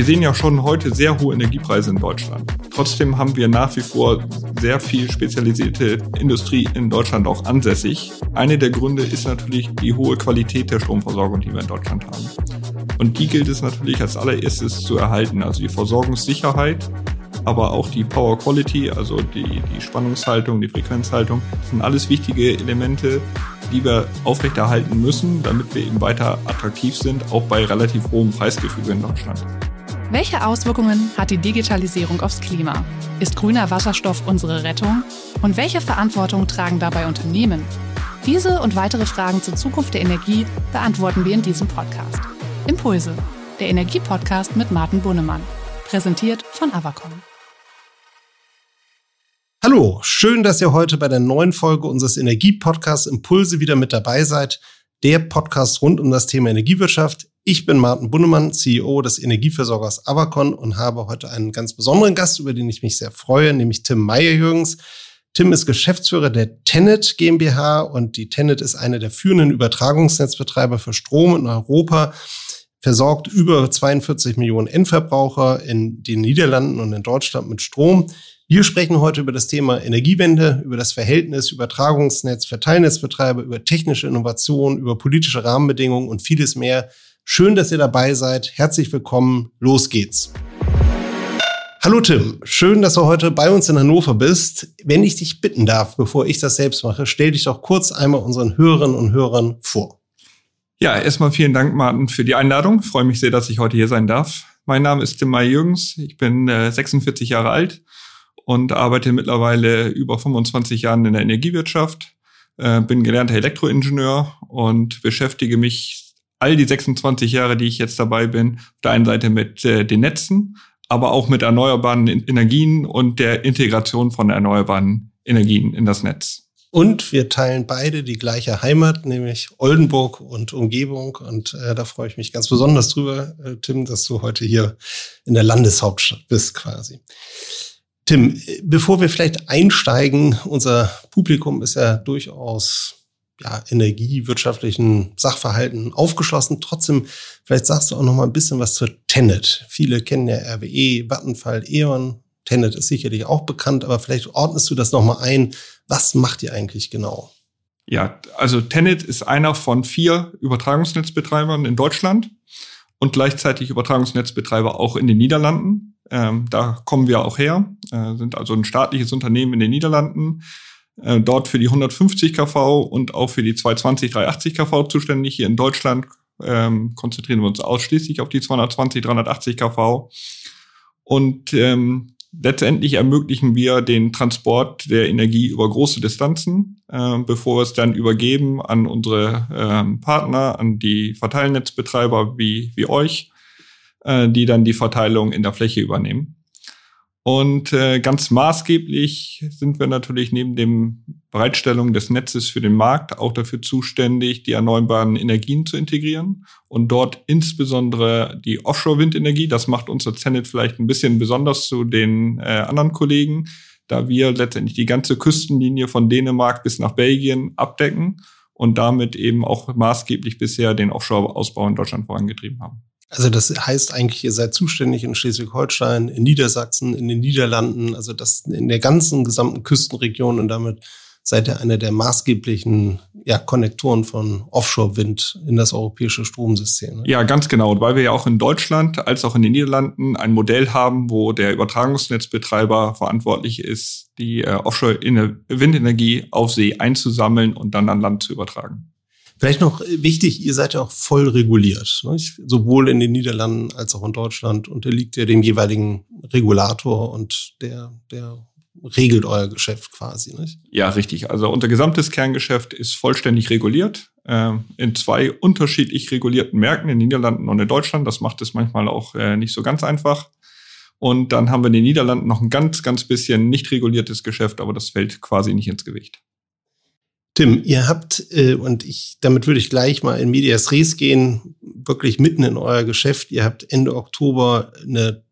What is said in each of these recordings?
Wir sehen ja schon heute sehr hohe Energiepreise in Deutschland. Trotzdem haben wir nach wie vor sehr viel spezialisierte Industrie in Deutschland auch ansässig. Eine der Gründe ist natürlich die hohe Qualität der Stromversorgung, die wir in Deutschland haben. Und die gilt es natürlich als allererstes zu erhalten, also die Versorgungssicherheit, aber auch die Power Quality, also die, die Spannungshaltung, die Frequenzhaltung, sind alles wichtige Elemente, die wir aufrechterhalten müssen, damit wir eben weiter attraktiv sind, auch bei relativ hohem Preisgefüge in Deutschland. Welche Auswirkungen hat die Digitalisierung aufs Klima? Ist grüner Wasserstoff unsere Rettung? Und welche Verantwortung tragen dabei Unternehmen? Diese und weitere Fragen zur Zukunft der Energie beantworten wir in diesem Podcast. Impulse, der Energiepodcast mit Martin Bunnemann. Präsentiert von Avacom. Hallo, schön, dass ihr heute bei der neuen Folge unseres Energiepodcasts Impulse wieder mit dabei seid. Der Podcast rund um das Thema Energiewirtschaft. Ich bin Martin Bunnemann, CEO des Energieversorgers Avacon und habe heute einen ganz besonderen Gast, über den ich mich sehr freue, nämlich Tim Meyer-Jürgens. Tim ist Geschäftsführer der Tenet GmbH und die Tenet ist eine der führenden Übertragungsnetzbetreiber für Strom in Europa, versorgt über 42 Millionen Endverbraucher in den Niederlanden und in Deutschland mit Strom. Wir sprechen heute über das Thema Energiewende, über das Verhältnis Übertragungsnetz, Verteilnetzbetreiber, über technische Innovation, über politische Rahmenbedingungen und vieles mehr. Schön, dass ihr dabei seid. Herzlich willkommen. Los geht's. Hallo Tim, schön, dass du heute bei uns in Hannover bist. Wenn ich dich bitten darf, bevor ich das selbst mache, stell dich doch kurz einmal unseren Hörerinnen und Hörern vor. Ja, erstmal vielen Dank, Martin, für die Einladung. Ich freue mich sehr, dass ich heute hier sein darf. Mein Name ist Tim May-Jürgens. Ich bin äh, 46 Jahre alt und arbeite mittlerweile über 25 Jahren in der Energiewirtschaft. Äh, bin gelernter Elektroingenieur und beschäftige mich all die 26 Jahre, die ich jetzt dabei bin, auf der einen Seite mit äh, den Netzen, aber auch mit erneuerbaren Energien und der Integration von erneuerbaren Energien in das Netz. Und wir teilen beide die gleiche Heimat, nämlich Oldenburg und Umgebung. Und äh, da freue ich mich ganz besonders drüber, äh, Tim, dass du heute hier in der Landeshauptstadt bist quasi. Tim, äh, bevor wir vielleicht einsteigen, unser Publikum ist ja durchaus ja, energiewirtschaftlichen Sachverhalten aufgeschlossen. Trotzdem, vielleicht sagst du auch noch mal ein bisschen was zur Tenet. Viele kennen ja RWE, Vattenfall, E.ON. Tenet ist sicherlich auch bekannt, aber vielleicht ordnest du das noch mal ein. Was macht ihr eigentlich genau? Ja, also Tenet ist einer von vier Übertragungsnetzbetreibern in Deutschland und gleichzeitig Übertragungsnetzbetreiber auch in den Niederlanden. Ähm, da kommen wir auch her, äh, sind also ein staatliches Unternehmen in den Niederlanden äh, dort für die 150 kV und auch für die 220, 380 kV zuständig. Hier in Deutschland ähm, konzentrieren wir uns ausschließlich auf die 220, 380 kV. Und ähm, letztendlich ermöglichen wir den Transport der Energie über große Distanzen, äh, bevor wir es dann übergeben an unsere äh, Partner, an die Verteilnetzbetreiber wie, wie euch, äh, die dann die Verteilung in der Fläche übernehmen. Und äh, ganz maßgeblich sind wir natürlich neben dem Bereitstellung des Netzes für den Markt auch dafür zuständig, die erneuerbaren Energien zu integrieren und dort insbesondere die Offshore-Windenergie. Das macht unser Zenit vielleicht ein bisschen besonders zu den äh, anderen Kollegen, da wir letztendlich die ganze Küstenlinie von Dänemark bis nach Belgien abdecken und damit eben auch maßgeblich bisher den Offshore-Ausbau in Deutschland vorangetrieben haben. Also das heißt eigentlich, ihr seid zuständig in Schleswig-Holstein, in Niedersachsen, in den Niederlanden, also das in der ganzen gesamten Küstenregion und damit seid ihr einer der maßgeblichen ja, Konnektoren von Offshore-Wind in das europäische Stromsystem. Ne? Ja, ganz genau, weil wir ja auch in Deutschland als auch in den Niederlanden ein Modell haben, wo der Übertragungsnetzbetreiber verantwortlich ist, die äh, Offshore-Windenergie auf See einzusammeln und dann an Land zu übertragen. Vielleicht noch wichtig, ihr seid ja auch voll reguliert, nicht? sowohl in den Niederlanden als auch in Deutschland unterliegt ihr dem jeweiligen Regulator und der, der regelt euer Geschäft quasi, nicht? Ja, richtig. Also unser gesamtes Kerngeschäft ist vollständig reguliert äh, in zwei unterschiedlich regulierten Märkten, in den Niederlanden und in Deutschland. Das macht es manchmal auch äh, nicht so ganz einfach. Und dann haben wir in den Niederlanden noch ein ganz, ganz bisschen nicht reguliertes Geschäft, aber das fällt quasi nicht ins Gewicht. Tim, ihr habt, äh, und ich, damit würde ich gleich mal in Medias Res gehen, wirklich mitten in euer Geschäft. Ihr habt Ende Oktober eine,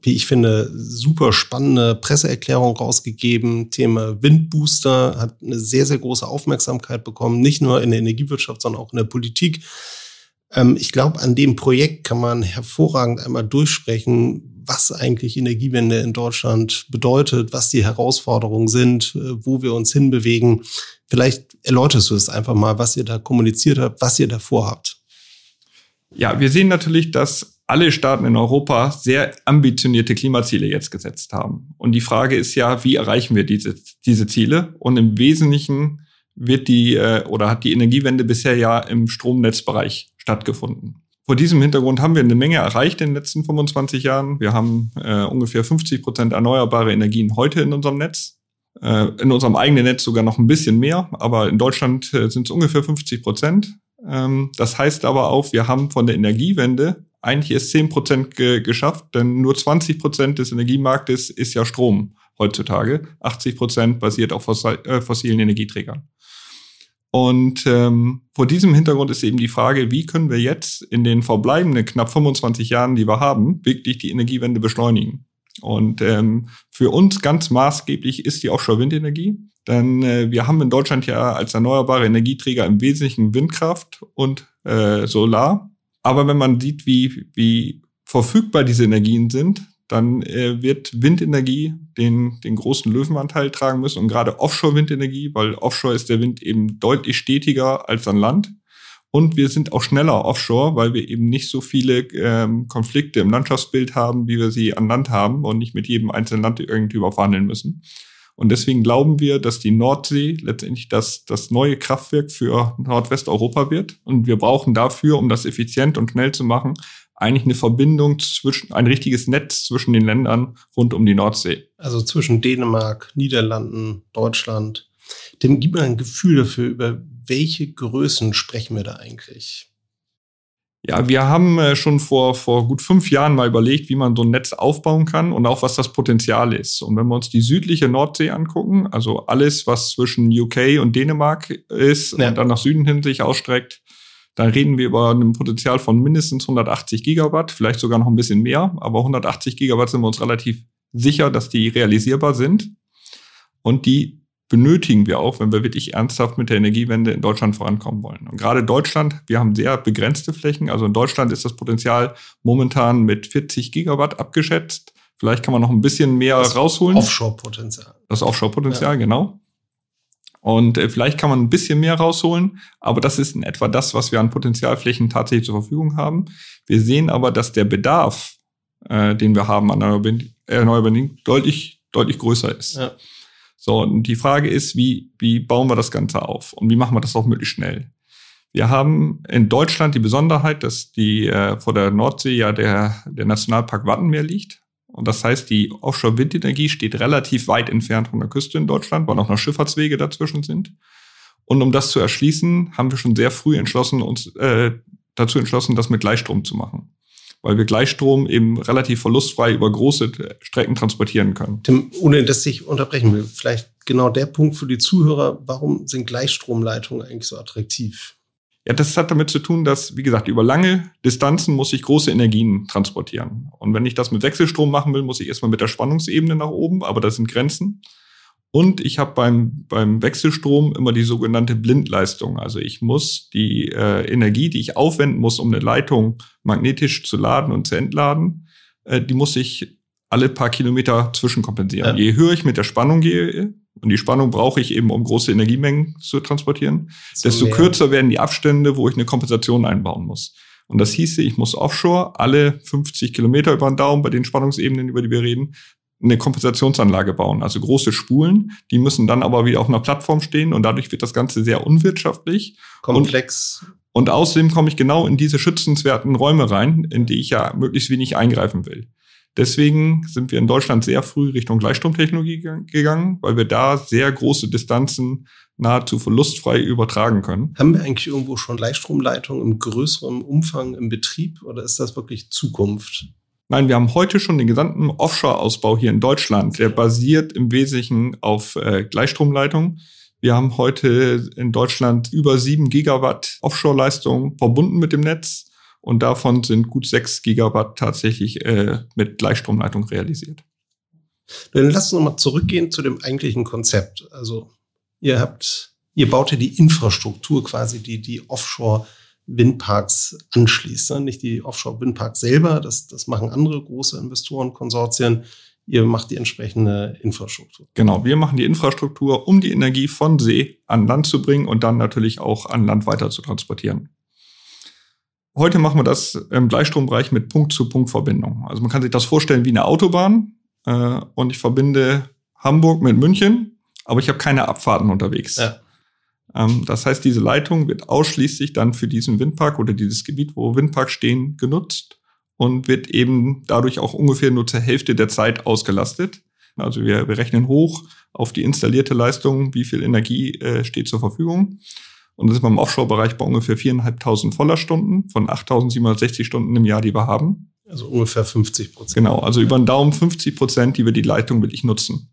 wie ich finde, super spannende Presseerklärung rausgegeben. Thema Windbooster hat eine sehr, sehr große Aufmerksamkeit bekommen, nicht nur in der Energiewirtschaft, sondern auch in der Politik. Ähm, ich glaube, an dem Projekt kann man hervorragend einmal durchsprechen, was eigentlich Energiewende in Deutschland bedeutet, was die Herausforderungen sind, äh, wo wir uns hinbewegen. Vielleicht erläuterst du es einfach mal, was ihr da kommuniziert habt, was ihr da vorhabt. Ja, wir sehen natürlich, dass alle Staaten in Europa sehr ambitionierte Klimaziele jetzt gesetzt haben. Und die Frage ist ja, wie erreichen wir diese, diese Ziele? Und im Wesentlichen wird die äh, oder hat die Energiewende bisher ja im Stromnetzbereich stattgefunden. Vor diesem Hintergrund haben wir eine Menge erreicht in den letzten 25 Jahren. Wir haben äh, ungefähr 50 Prozent erneuerbare Energien heute in unserem Netz. Äh, in unserem eigenen Netz sogar noch ein bisschen mehr, aber in Deutschland äh, sind es ungefähr 50 Prozent. Ähm, das heißt aber auch, wir haben von der Energiewende eigentlich erst 10 Prozent ge geschafft, denn nur 20 Prozent des Energiemarktes ist ja Strom heutzutage. 80 Prozent basiert auf äh, fossilen Energieträgern. Und ähm, vor diesem Hintergrund ist eben die Frage, wie können wir jetzt in den verbleibenden knapp 25 Jahren, die wir haben, wirklich die Energiewende beschleunigen. Und ähm, für uns ganz maßgeblich ist die Offshore-Windenergie, denn äh, wir haben in Deutschland ja als erneuerbare Energieträger im Wesentlichen Windkraft und äh, Solar. Aber wenn man sieht, wie, wie verfügbar diese Energien sind, dann äh, wird Windenergie den, den großen Löwenanteil tragen müssen und gerade Offshore-Windenergie, weil Offshore ist der Wind eben deutlich stetiger als an Land. Und wir sind auch schneller offshore, weil wir eben nicht so viele ähm, Konflikte im Landschaftsbild haben, wie wir sie an Land haben und nicht mit jedem einzelnen Land irgendwie verhandeln müssen. Und deswegen glauben wir, dass die Nordsee letztendlich das, das neue Kraftwerk für Nordwesteuropa wird. Und wir brauchen dafür, um das effizient und schnell zu machen, eigentlich eine Verbindung zwischen, ein richtiges Netz zwischen den Ländern rund um die Nordsee. Also zwischen Dänemark, Niederlanden, Deutschland. Dem gibt man ein Gefühl dafür, über welche Größen sprechen wir da eigentlich? Ja, wir haben äh, schon vor, vor gut fünf Jahren mal überlegt, wie man so ein Netz aufbauen kann und auch was das Potenzial ist. Und wenn wir uns die südliche Nordsee angucken, also alles, was zwischen UK und Dänemark ist ja. und dann nach Süden hin sich ausstreckt, dann reden wir über ein Potenzial von mindestens 180 Gigawatt, vielleicht sogar noch ein bisschen mehr, aber 180 Gigawatt sind wir uns relativ sicher, dass die realisierbar sind. Und die benötigen wir auch, wenn wir wirklich ernsthaft mit der Energiewende in Deutschland vorankommen wollen. Und gerade Deutschland, wir haben sehr begrenzte Flächen. Also in Deutschland ist das Potenzial momentan mit 40 Gigawatt abgeschätzt. Vielleicht kann man noch ein bisschen mehr das rausholen. Offshore-Potenzial. Das Offshore-Potenzial, ja. genau. Und äh, vielleicht kann man ein bisschen mehr rausholen, aber das ist in etwa das, was wir an Potenzialflächen tatsächlich zur Verfügung haben. Wir sehen aber, dass der Bedarf, äh, den wir haben an Erneuerbaren, deutlich, deutlich größer ist. Ja. So, und die Frage ist, wie, wie bauen wir das Ganze auf und wie machen wir das auch möglichst schnell? Wir haben in Deutschland die Besonderheit, dass die äh, vor der Nordsee ja der, der Nationalpark Wattenmeer liegt. Und das heißt, die Offshore-Windenergie steht relativ weit entfernt von der Küste in Deutschland, weil auch noch Schifffahrtswege dazwischen sind. Und um das zu erschließen, haben wir schon sehr früh entschlossen, uns äh, dazu entschlossen, das mit Gleichstrom zu machen. Weil wir Gleichstrom eben relativ verlustfrei über große Strecken transportieren können. Tim, ohne dass ich unterbrechen will, vielleicht genau der Punkt für die Zuhörer, warum sind Gleichstromleitungen eigentlich so attraktiv? Ja, das hat damit zu tun, dass, wie gesagt, über lange Distanzen muss ich große Energien transportieren. Und wenn ich das mit Wechselstrom machen will, muss ich erstmal mit der Spannungsebene nach oben, aber das sind Grenzen. Und ich habe beim, beim Wechselstrom immer die sogenannte Blindleistung. Also ich muss die äh, Energie, die ich aufwenden muss, um eine Leitung magnetisch zu laden und zu entladen, äh, die muss ich alle paar Kilometer zwischenkompensieren. Ja. Je höher ich mit der Spannung gehe, und die Spannung brauche ich eben, um große Energiemengen zu transportieren. So Desto mehr. kürzer werden die Abstände, wo ich eine Kompensation einbauen muss. Und das hieße, ich muss offshore alle 50 Kilometer über den Daumen bei den Spannungsebenen, über die wir reden, eine Kompensationsanlage bauen. Also große Spulen, die müssen dann aber wieder auf einer Plattform stehen und dadurch wird das Ganze sehr unwirtschaftlich. Komplex. Und, und außerdem komme ich genau in diese schützenswerten Räume rein, in die ich ja möglichst wenig eingreifen will. Deswegen sind wir in Deutschland sehr früh Richtung Gleichstromtechnologie gegangen, weil wir da sehr große Distanzen nahezu verlustfrei übertragen können. Haben wir eigentlich irgendwo schon Gleichstromleitungen im größeren Umfang im Betrieb oder ist das wirklich Zukunft? Nein, wir haben heute schon den gesamten Offshore-Ausbau hier in Deutschland. Der basiert im Wesentlichen auf äh, Gleichstromleitungen. Wir haben heute in Deutschland über sieben Gigawatt Offshore-Leistung verbunden mit dem Netz und davon sind gut sechs Gigawatt tatsächlich äh, mit Gleichstromleitung realisiert. Dann lass uns nochmal zurückgehen zu dem eigentlichen Konzept. Also ihr habt, ihr baut ja die Infrastruktur quasi, die die Offshore Windparks anschließt. Ne? Nicht die Offshore-Windparks selber, das, das machen andere große Investoren, Konsortien. Ihr macht die entsprechende Infrastruktur. Genau, wir machen die Infrastruktur, um die Energie von See an Land zu bringen und dann natürlich auch an Land weiter zu transportieren. Heute machen wir das im Gleichstrombereich mit Punkt-zu-Punkt-Verbindung. Also man kann sich das vorstellen wie eine Autobahn äh, und ich verbinde Hamburg mit München, aber ich habe keine Abfahrten unterwegs. Ja. Ähm, das heißt, diese Leitung wird ausschließlich dann für diesen Windpark oder dieses Gebiet, wo Windparks stehen, genutzt und wird eben dadurch auch ungefähr nur zur Hälfte der Zeit ausgelastet. Also wir, wir rechnen hoch auf die installierte Leistung, wie viel Energie äh, steht zur Verfügung. Und das ist beim Offshore-Bereich bei ungefähr 4.500 Vollerstunden von 8.760 Stunden im Jahr, die wir haben. Also ungefähr 50 Prozent. Genau, also über den Daumen 50 Prozent, die wir die Leitung wirklich nutzen.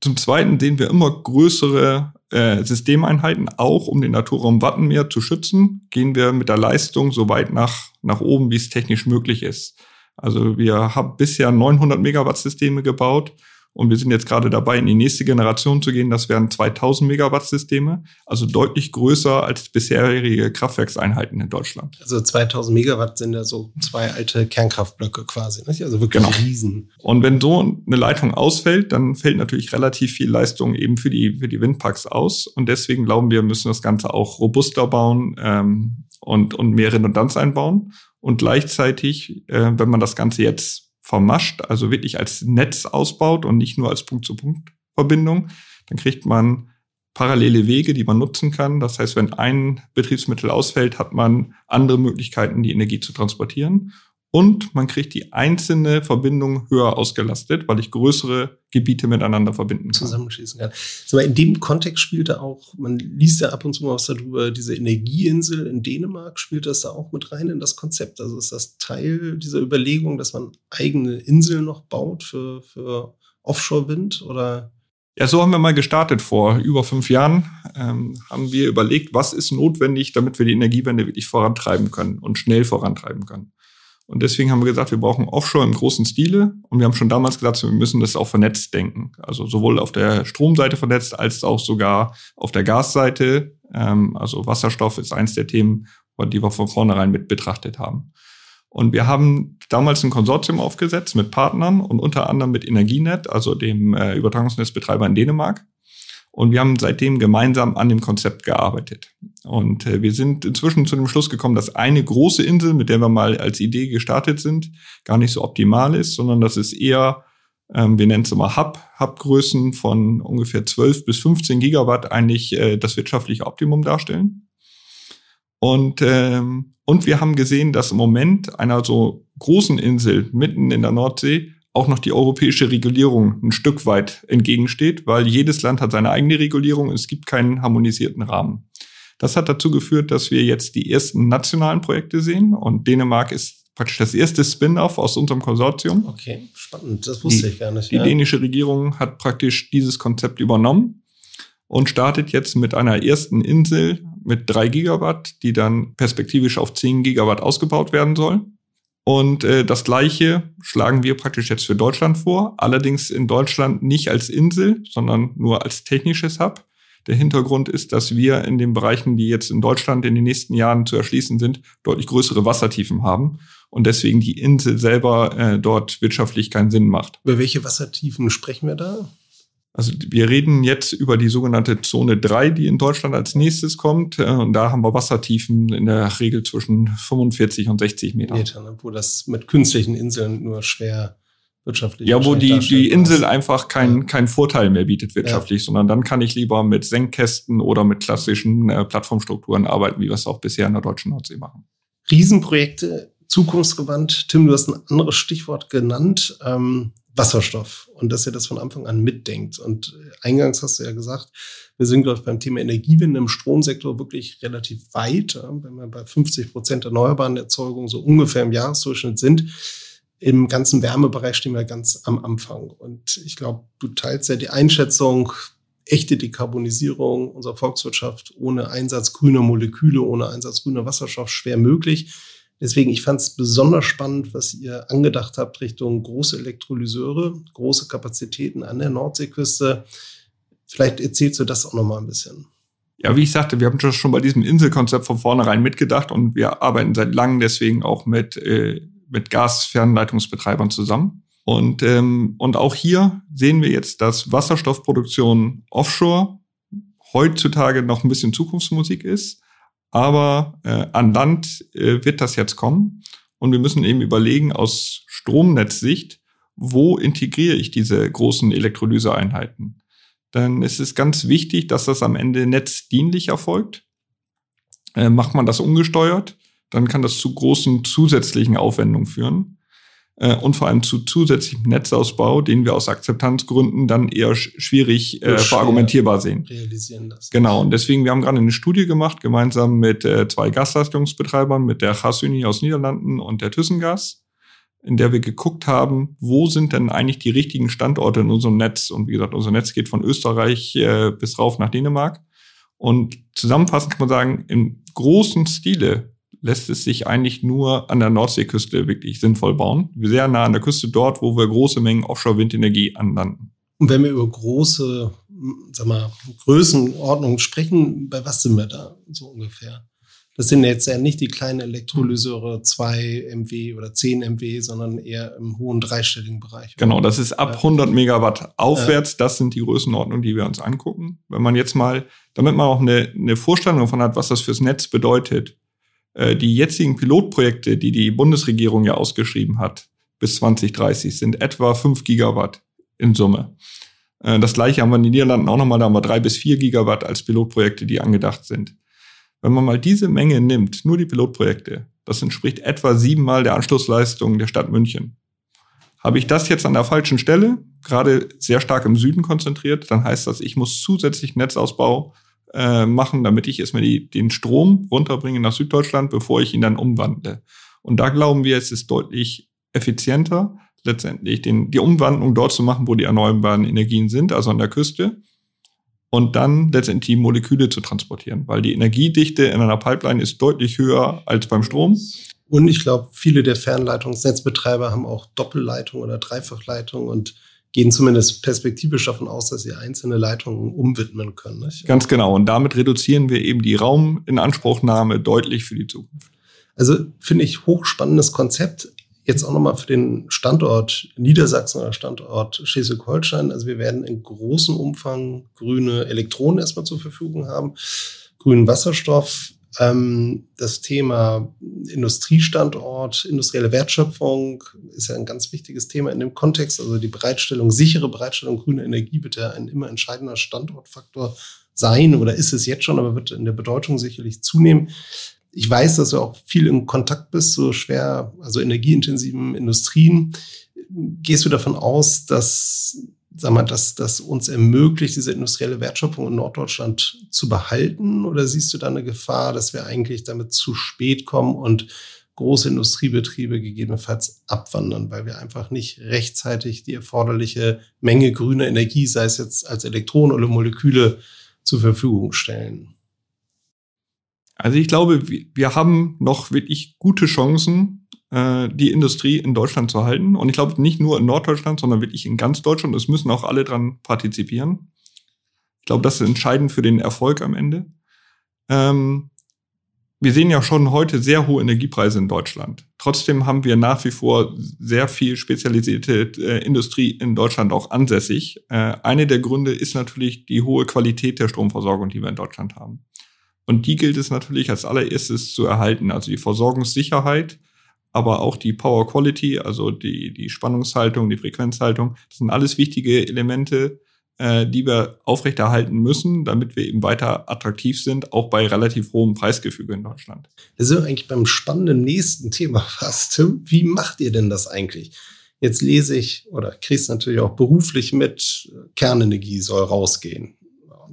Zum Zweiten sehen wir immer größere äh, Systemeinheiten, auch um den Naturraum Wattenmeer zu schützen, gehen wir mit der Leistung so weit nach, nach oben, wie es technisch möglich ist. Also wir haben bisher 900 Megawatt Systeme gebaut und wir sind jetzt gerade dabei, in die nächste Generation zu gehen. Das wären 2000 Megawatt Systeme, also deutlich größer als bisherige Kraftwerkseinheiten in Deutschland. Also 2000 Megawatt sind ja so zwei alte Kernkraftblöcke quasi, nicht? also wirklich genau. riesen. Und wenn so eine Leitung ausfällt, dann fällt natürlich relativ viel Leistung eben für die, für die Windparks aus. Und deswegen glauben wir, müssen das Ganze auch robuster bauen ähm, und, und mehr Redundanz einbauen. Und gleichzeitig, äh, wenn man das Ganze jetzt vermascht, also wirklich als Netz ausbaut und nicht nur als Punkt-zu-Punkt-Verbindung, dann kriegt man parallele Wege, die man nutzen kann. Das heißt, wenn ein Betriebsmittel ausfällt, hat man andere Möglichkeiten, die Energie zu transportieren und man kriegt die einzelne Verbindung höher ausgelastet, weil ich größere Gebiete miteinander verbinden kann. Zusammenschließen kann. Aber in dem Kontext spielte auch, man liest ja ab und zu mal was darüber, diese Energieinsel in Dänemark, spielt das da auch mit rein in das Konzept? Also ist das Teil dieser Überlegung, dass man eigene Inseln noch baut für, für Offshore-Wind oder? Ja, so haben wir mal gestartet vor über fünf Jahren. Ähm, haben wir überlegt, was ist notwendig, damit wir die Energiewende wirklich vorantreiben können und schnell vorantreiben können. Und deswegen haben wir gesagt, wir brauchen Offshore im großen Stile. Und wir haben schon damals gesagt, wir müssen das auch vernetzt denken. Also sowohl auf der Stromseite vernetzt als auch sogar auf der Gasseite. Ähm, also Wasserstoff ist eins der Themen, die wir von vornherein mit betrachtet haben. Und wir haben damals ein Konsortium aufgesetzt mit Partnern und unter anderem mit Energienet, also dem äh, Übertragungsnetzbetreiber in Dänemark. Und wir haben seitdem gemeinsam an dem Konzept gearbeitet. Und äh, wir sind inzwischen zu dem Schluss gekommen, dass eine große Insel, mit der wir mal als Idee gestartet sind, gar nicht so optimal ist, sondern dass es eher, ähm, wir nennen es immer Hub, Hubgrößen von ungefähr 12 bis 15 Gigawatt eigentlich äh, das wirtschaftliche Optimum darstellen. Und, ähm, und wir haben gesehen, dass im Moment einer so großen Insel mitten in der Nordsee auch noch die europäische Regulierung ein Stück weit entgegensteht, weil jedes Land hat seine eigene Regulierung und es gibt keinen harmonisierten Rahmen. Das hat dazu geführt, dass wir jetzt die ersten nationalen Projekte sehen und Dänemark ist praktisch das erste Spin-off aus unserem Konsortium. Okay, spannend, das wusste die, ich gar nicht. Die ja. dänische Regierung hat praktisch dieses Konzept übernommen und startet jetzt mit einer ersten Insel mit drei Gigawatt, die dann perspektivisch auf zehn Gigawatt ausgebaut werden soll. Und äh, das Gleiche schlagen wir praktisch jetzt für Deutschland vor, allerdings in Deutschland nicht als Insel, sondern nur als technisches Hub. Der Hintergrund ist, dass wir in den Bereichen, die jetzt in Deutschland in den nächsten Jahren zu erschließen sind, deutlich größere Wassertiefen haben und deswegen die Insel selber äh, dort wirtschaftlich keinen Sinn macht. Über welche Wassertiefen sprechen wir da? Also wir reden jetzt über die sogenannte Zone 3, die in Deutschland als nächstes kommt. Äh, und da haben wir Wassertiefen in der Regel zwischen 45 und 60 Metern. Meter, ne? wo das mit künstlichen Inseln nur schwer wirtschaftlich Ja, wo die, die Insel einfach keinen ja. kein Vorteil mehr bietet wirtschaftlich, ja. sondern dann kann ich lieber mit Senkkästen oder mit klassischen äh, Plattformstrukturen arbeiten, wie wir es auch bisher in der deutschen Nordsee machen. Riesenprojekte, zukunftsgewandt. Tim, du hast ein anderes Stichwort genannt. Ähm, Wasserstoff und dass ihr das von Anfang an mitdenkt. Und eingangs hast du ja gesagt, wir sind, glaube ich, beim Thema Energiewende im Stromsektor wirklich relativ weit. Wenn wir bei 50 Prozent erneuerbaren Erzeugung so ungefähr im Jahresdurchschnitt sind, im ganzen Wärmebereich stehen wir ganz am Anfang. Und ich glaube, du teilst ja die Einschätzung, echte Dekarbonisierung unserer Volkswirtschaft ohne Einsatz grüner Moleküle, ohne Einsatz grüner Wasserstoff schwer möglich. Deswegen, ich fand es besonders spannend, was ihr angedacht habt Richtung große Elektrolyseure, große Kapazitäten an der Nordseeküste. Vielleicht erzählst du das auch noch mal ein bisschen. Ja, wie ich sagte, wir haben schon bei diesem Inselkonzept von vornherein mitgedacht und wir arbeiten seit langem deswegen auch mit, äh, mit Gasfernleitungsbetreibern zusammen. Und, ähm, und auch hier sehen wir jetzt, dass Wasserstoffproduktion offshore heutzutage noch ein bisschen Zukunftsmusik ist. Aber äh, an Land äh, wird das jetzt kommen. Und wir müssen eben überlegen aus Stromnetzsicht, wo integriere ich diese großen Elektrolyseeinheiten? Dann ist es ganz wichtig, dass das am Ende netzdienlich erfolgt. Äh, macht man das ungesteuert, dann kann das zu großen zusätzlichen Aufwendungen führen äh, und vor allem zu zusätzlichem Netzausbau, den wir aus Akzeptanzgründen dann eher schwierig äh, verargumentierbar sehen. Realisieren das. Genau, und deswegen, wir haben gerade eine Studie gemacht, gemeinsam mit äh, zwei Gasleistungsbetreibern, mit der Gasuni aus Niederlanden und der Thyssengas, in der wir geguckt haben, wo sind denn eigentlich die richtigen Standorte in unserem Netz. Und wie gesagt, unser Netz geht von Österreich äh, bis rauf nach Dänemark. Und zusammenfassend kann man sagen, im großen Stile lässt es sich eigentlich nur an der Nordseeküste wirklich sinnvoll bauen. Sehr nah an der Küste dort, wo wir große Mengen Offshore-Windenergie anlanden. Und wenn wir über große, sag mal, Größenordnungen sprechen, bei was sind wir da so ungefähr? Das sind jetzt ja nicht die kleinen Elektrolyseure 2 MW oder 10 MW, sondern eher im hohen dreistelligen Bereich. Genau, das ist ab 100 Megawatt aufwärts. Das sind die Größenordnungen, die wir uns angucken. Wenn man jetzt mal, damit man auch eine, eine Vorstellung davon hat, was das fürs Netz bedeutet, äh, die jetzigen Pilotprojekte, die die Bundesregierung ja ausgeschrieben hat, bis 2030, sind etwa 5 Gigawatt in Summe. Äh, das gleiche haben wir in den Niederlanden auch nochmal, da haben wir drei bis vier Gigawatt als Pilotprojekte, die angedacht sind. Wenn man mal diese Menge nimmt, nur die Pilotprojekte, das entspricht etwa siebenmal der Anschlussleistung der Stadt München. Habe ich das jetzt an der falschen Stelle, gerade sehr stark im Süden konzentriert, dann heißt das, ich muss zusätzlich Netzausbau äh, machen, damit ich erstmal die, den Strom runterbringe nach Süddeutschland, bevor ich ihn dann umwandle. Und da glauben wir, es ist deutlich effizienter, letztendlich den, die Umwandlung dort zu machen, wo die erneuerbaren Energien sind, also an der Küste, und dann letztendlich die Moleküle zu transportieren, weil die Energiedichte in einer Pipeline ist deutlich höher als beim Strom. Und ich glaube, viele der Fernleitungsnetzbetreiber haben auch Doppelleitung oder Dreifachleitung und gehen zumindest perspektivisch davon aus, dass sie einzelne Leitungen umwidmen können. Nicht? Ganz genau. Und damit reduzieren wir eben die Rauminanspruchnahme deutlich für die Zukunft. Also finde ich hochspannendes Konzept. Jetzt auch nochmal für den Standort Niedersachsen oder Standort Schleswig-Holstein. Also wir werden in großem Umfang grüne Elektronen erstmal zur Verfügung haben, grünen Wasserstoff, das Thema Industriestandort, industrielle Wertschöpfung ist ja ein ganz wichtiges Thema in dem Kontext. Also die Bereitstellung, sichere Bereitstellung grüner Energie wird ja ein immer entscheidender Standortfaktor sein oder ist es jetzt schon, aber wird in der Bedeutung sicherlich zunehmen. Ich weiß, dass du auch viel in Kontakt bist, so schwer, also energieintensiven Industrien. Gehst du davon aus, dass sag mal, dass das uns ermöglicht, diese industrielle Wertschöpfung in Norddeutschland zu behalten? Oder siehst du da eine Gefahr, dass wir eigentlich damit zu spät kommen und große Industriebetriebe gegebenenfalls abwandern, weil wir einfach nicht rechtzeitig die erforderliche Menge grüner Energie, sei es jetzt als Elektronen oder Moleküle, zur Verfügung stellen? Also ich glaube, wir haben noch wirklich gute Chancen, äh, die Industrie in Deutschland zu halten. Und ich glaube nicht nur in Norddeutschland, sondern wirklich in ganz Deutschland. Es müssen auch alle dran partizipieren. Ich glaube, das ist entscheidend für den Erfolg am Ende. Ähm, wir sehen ja schon heute sehr hohe Energiepreise in Deutschland. Trotzdem haben wir nach wie vor sehr viel spezialisierte äh, Industrie in Deutschland auch ansässig. Äh, eine der Gründe ist natürlich die hohe Qualität der Stromversorgung, die wir in Deutschland haben. Und die gilt es natürlich als allererstes zu erhalten. Also die Versorgungssicherheit aber auch die Power Quality, also die, die Spannungshaltung, die Frequenzhaltung, das sind alles wichtige Elemente, äh, die wir aufrechterhalten müssen, damit wir eben weiter attraktiv sind, auch bei relativ hohem Preisgefüge in Deutschland. Wir sind eigentlich beim spannenden nächsten Thema fast. Tim, wie macht ihr denn das eigentlich? Jetzt lese ich oder kriegst natürlich auch beruflich mit, Kernenergie soll rausgehen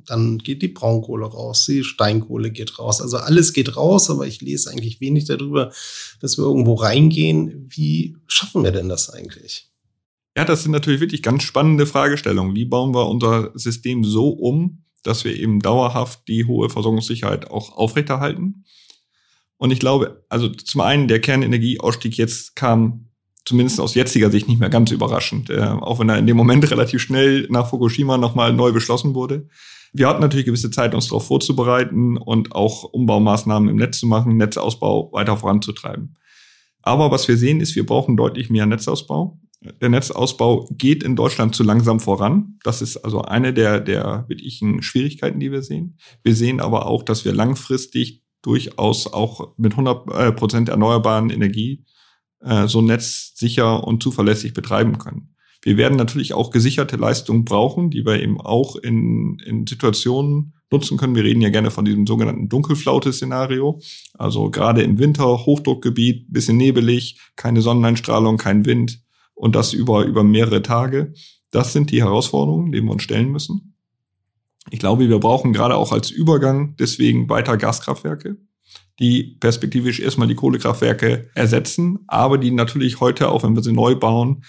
dann geht die Braunkohle raus, die Steinkohle geht raus. Also alles geht raus, aber ich lese eigentlich wenig darüber, dass wir irgendwo reingehen. Wie schaffen wir denn das eigentlich? Ja, das sind natürlich wirklich ganz spannende Fragestellungen. Wie bauen wir unser System so um, dass wir eben dauerhaft die hohe Versorgungssicherheit auch aufrechterhalten? Und ich glaube, also zum einen der Kernenergieausstieg jetzt kam zumindest aus jetziger Sicht nicht mehr ganz überraschend, äh, auch wenn er in dem Moment relativ schnell nach Fukushima nochmal neu beschlossen wurde. Wir hatten natürlich gewisse Zeit, uns darauf vorzubereiten und auch Umbaumaßnahmen im Netz zu machen, Netzausbau weiter voranzutreiben. Aber was wir sehen, ist, wir brauchen deutlich mehr Netzausbau. Der Netzausbau geht in Deutschland zu langsam voran. Das ist also eine der, der wirklichen Schwierigkeiten, die wir sehen. Wir sehen aber auch, dass wir langfristig durchaus auch mit 100 äh, Prozent erneuerbaren Energie äh, so ein Netz sicher und zuverlässig betreiben können. Wir werden natürlich auch gesicherte Leistungen brauchen, die wir eben auch in, in Situationen nutzen können. Wir reden ja gerne von diesem sogenannten Dunkelflaute-Szenario. Also gerade im Winter, Hochdruckgebiet, bisschen nebelig, keine Sonneneinstrahlung, kein Wind und das über, über mehrere Tage. Das sind die Herausforderungen, denen wir uns stellen müssen. Ich glaube, wir brauchen gerade auch als Übergang deswegen weiter Gaskraftwerke, die perspektivisch erstmal die Kohlekraftwerke ersetzen, aber die natürlich heute, auch wenn wir sie neu bauen,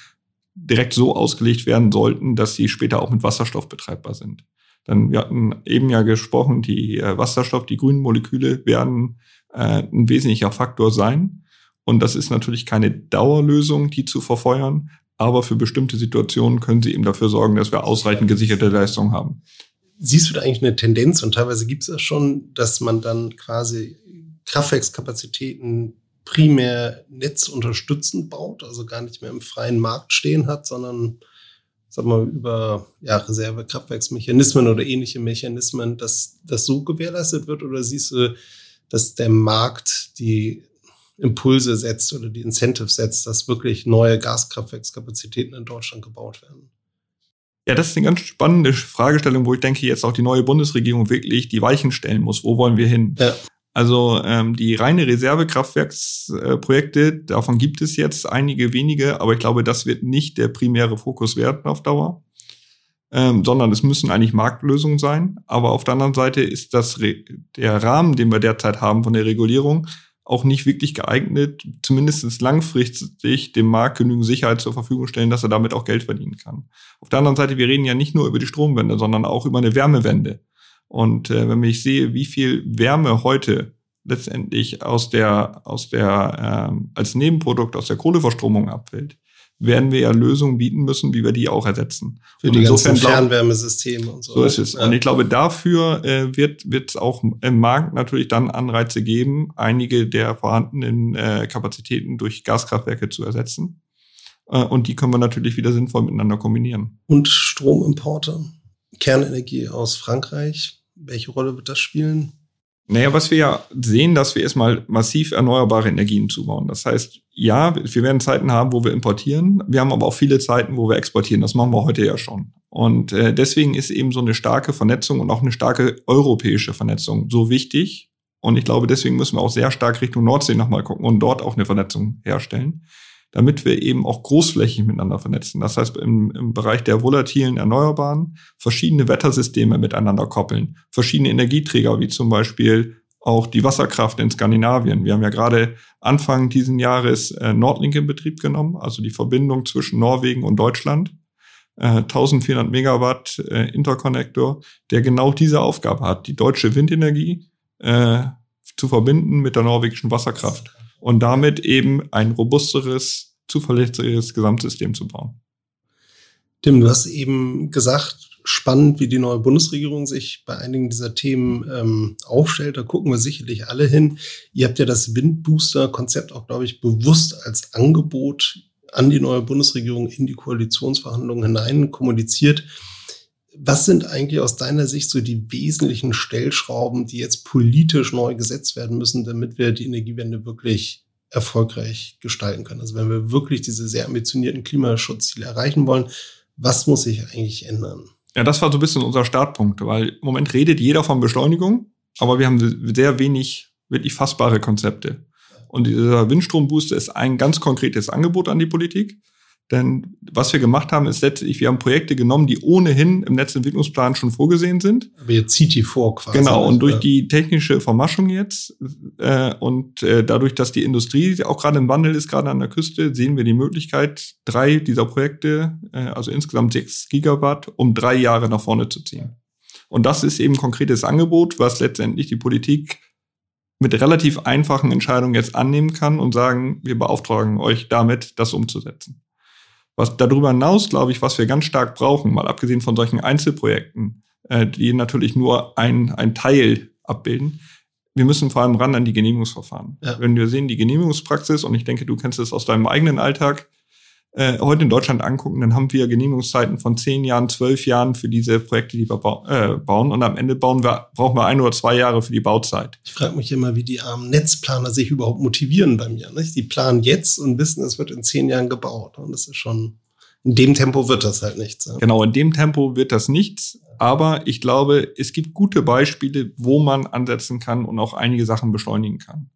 direkt so ausgelegt werden sollten, dass sie später auch mit Wasserstoff betreibbar sind. Dann, wir hatten eben ja gesprochen, die äh, Wasserstoff, die grünen Moleküle werden äh, ein wesentlicher Faktor sein. Und das ist natürlich keine Dauerlösung, die zu verfeuern, aber für bestimmte Situationen können sie eben dafür sorgen, dass wir ausreichend gesicherte Leistung haben. Siehst du da eigentlich eine Tendenz und teilweise gibt es das schon, dass man dann quasi Kraftwerkskapazitäten primär netzunterstützend baut, also gar nicht mehr im freien Markt stehen hat, sondern sag mal, über ja, Reservekraftwerksmechanismen oder ähnliche Mechanismen, dass das so gewährleistet wird? Oder siehst du, dass der Markt die Impulse setzt oder die Incentives setzt, dass wirklich neue Gaskraftwerkskapazitäten in Deutschland gebaut werden? Ja, das ist eine ganz spannende Fragestellung, wo ich denke, jetzt auch die neue Bundesregierung wirklich die Weichen stellen muss. Wo wollen wir hin? Ja. Also ähm, die reine Reservekraftwerksprojekte, äh, davon gibt es jetzt einige wenige, aber ich glaube, das wird nicht der primäre Fokus werden auf Dauer, ähm, sondern es müssen eigentlich Marktlösungen sein. Aber auf der anderen Seite ist das der Rahmen, den wir derzeit haben von der Regulierung, auch nicht wirklich geeignet, zumindest langfristig dem Markt genügend Sicherheit zur Verfügung stellen, dass er damit auch Geld verdienen kann. Auf der anderen Seite, wir reden ja nicht nur über die Stromwende, sondern auch über eine Wärmewende. Und äh, wenn ich sehe, wie viel Wärme heute letztendlich aus der, aus der, ähm, als Nebenprodukt aus der Kohleverstromung abfällt, werden wir ja Lösungen bieten müssen, wie wir die auch ersetzen. Für und die ganzen Fernwärmesysteme und so. So ist es. Ja. Und ich glaube, dafür äh, wird es auch im Markt natürlich dann Anreize geben, einige der vorhandenen äh, Kapazitäten durch Gaskraftwerke zu ersetzen. Äh, und die können wir natürlich wieder sinnvoll miteinander kombinieren. Und Stromimporte, Kernenergie aus Frankreich, welche Rolle wird das spielen? Naja, was wir ja sehen, dass wir erstmal massiv erneuerbare Energien zubauen. Das heißt, ja, wir werden Zeiten haben, wo wir importieren. Wir haben aber auch viele Zeiten, wo wir exportieren. Das machen wir heute ja schon. Und äh, deswegen ist eben so eine starke Vernetzung und auch eine starke europäische Vernetzung so wichtig. Und ich glaube, deswegen müssen wir auch sehr stark Richtung Nordsee nochmal gucken und dort auch eine Vernetzung herstellen damit wir eben auch großflächig miteinander vernetzen. Das heißt, im, im Bereich der volatilen Erneuerbaren verschiedene Wettersysteme miteinander koppeln, verschiedene Energieträger, wie zum Beispiel auch die Wasserkraft in Skandinavien. Wir haben ja gerade Anfang diesen Jahres äh, Nordlink in Betrieb genommen, also die Verbindung zwischen Norwegen und Deutschland. Äh, 1400 Megawatt äh, Interconnector, der genau diese Aufgabe hat, die deutsche Windenergie äh, zu verbinden mit der norwegischen Wasserkraft und damit eben ein robusteres, zuverlässigeres Gesamtsystem zu bauen. Tim, du hast eben gesagt, spannend, wie die neue Bundesregierung sich bei einigen dieser Themen ähm, aufstellt. Da gucken wir sicherlich alle hin. Ihr habt ja das Windbooster-Konzept auch, glaube ich, bewusst als Angebot an die neue Bundesregierung in die Koalitionsverhandlungen hinein kommuniziert. Was sind eigentlich aus deiner Sicht so die wesentlichen Stellschrauben, die jetzt politisch neu gesetzt werden müssen, damit wir die Energiewende wirklich erfolgreich gestalten können? Also wenn wir wirklich diese sehr ambitionierten Klimaschutzziele erreichen wollen, was muss sich eigentlich ändern? Ja, das war so ein bisschen unser Startpunkt, weil im Moment redet jeder von Beschleunigung, aber wir haben sehr wenig wirklich fassbare Konzepte. Und dieser Windstrombooster ist ein ganz konkretes Angebot an die Politik. Denn was wir gemacht haben, ist letztlich, wir haben Projekte genommen, die ohnehin im Netzentwicklungsplan schon vorgesehen sind. Aber ihr zieht die vor quasi. Genau, und durch die technische Vermaschung jetzt äh, und äh, dadurch, dass die Industrie auch gerade im Wandel ist, gerade an der Küste, sehen wir die Möglichkeit, drei dieser Projekte, äh, also insgesamt sechs Gigawatt, um drei Jahre nach vorne zu ziehen. Und das ist eben ein konkretes Angebot, was letztendlich die Politik mit relativ einfachen Entscheidungen jetzt annehmen kann und sagen, wir beauftragen euch damit, das umzusetzen. Was darüber hinaus, glaube ich, was wir ganz stark brauchen, mal abgesehen von solchen Einzelprojekten, äh, die natürlich nur ein, ein Teil abbilden, wir müssen vor allem ran an die Genehmigungsverfahren. Ja. Wenn wir sehen, die Genehmigungspraxis, und ich denke, du kennst es aus deinem eigenen Alltag, äh, heute in Deutschland angucken, dann haben wir Genehmigungszeiten von zehn Jahren, zwölf Jahren für diese Projekte, die wir ba äh, bauen. Und am Ende bauen wir, brauchen wir ein oder zwei Jahre für die Bauzeit. Ich frage mich immer, wie die armen Netzplaner sich überhaupt motivieren bei mir. Nicht? Die planen jetzt und wissen, es wird in zehn Jahren gebaut. Und das ist schon, in dem Tempo wird das halt nichts. Ja. Genau, in dem Tempo wird das nichts. Aber ich glaube, es gibt gute Beispiele, wo man ansetzen kann und auch einige Sachen beschleunigen kann.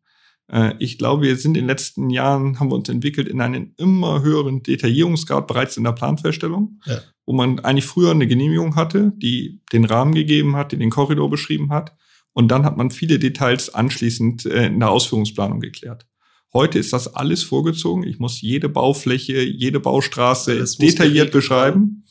Äh, ich glaube, wir sind in den letzten Jahren, haben wir uns entwickelt in einen immer höheren Detaillierungsgrad bereits in der Planfeststellung, ja. wo man eigentlich früher eine Genehmigung hatte, die den Rahmen gegeben hat, die den Korridor beschrieben hat. Und dann hat man viele Details anschließend äh, in der Ausführungsplanung geklärt. Heute ist das alles vorgezogen. Ich muss jede Baufläche, jede Baustraße detailliert beschreiben.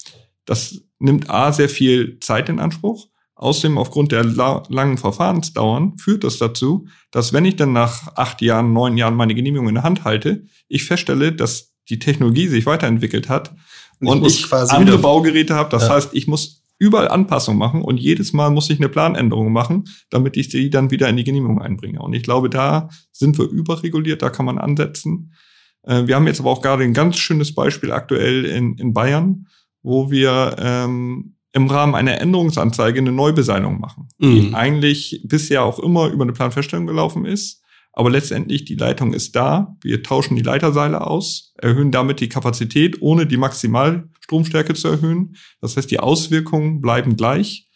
Das nimmt A sehr viel Zeit in Anspruch Außerdem aufgrund der la langen Verfahrensdauern führt das dazu, dass wenn ich dann nach acht Jahren, neun Jahren meine Genehmigung in der Hand halte, ich feststelle, dass die Technologie sich weiterentwickelt hat und, und ich, ich andere Baugeräte habe. Das ja. heißt, ich muss überall Anpassungen machen und jedes Mal muss ich eine Planänderung machen, damit ich sie dann wieder in die Genehmigung einbringe. Und ich glaube, da sind wir überreguliert, da kann man ansetzen. Äh, wir haben jetzt aber auch gerade ein ganz schönes Beispiel aktuell in, in Bayern, wo wir ähm, im Rahmen einer Änderungsanzeige eine Neubeseitigung machen, mhm. die eigentlich bisher auch immer über eine Planfeststellung gelaufen ist. Aber letztendlich die Leitung ist da. Wir tauschen die Leiterseile aus, erhöhen damit die Kapazität, ohne die Maximalstromstärke zu erhöhen. Das heißt, die Auswirkungen bleiben gleich,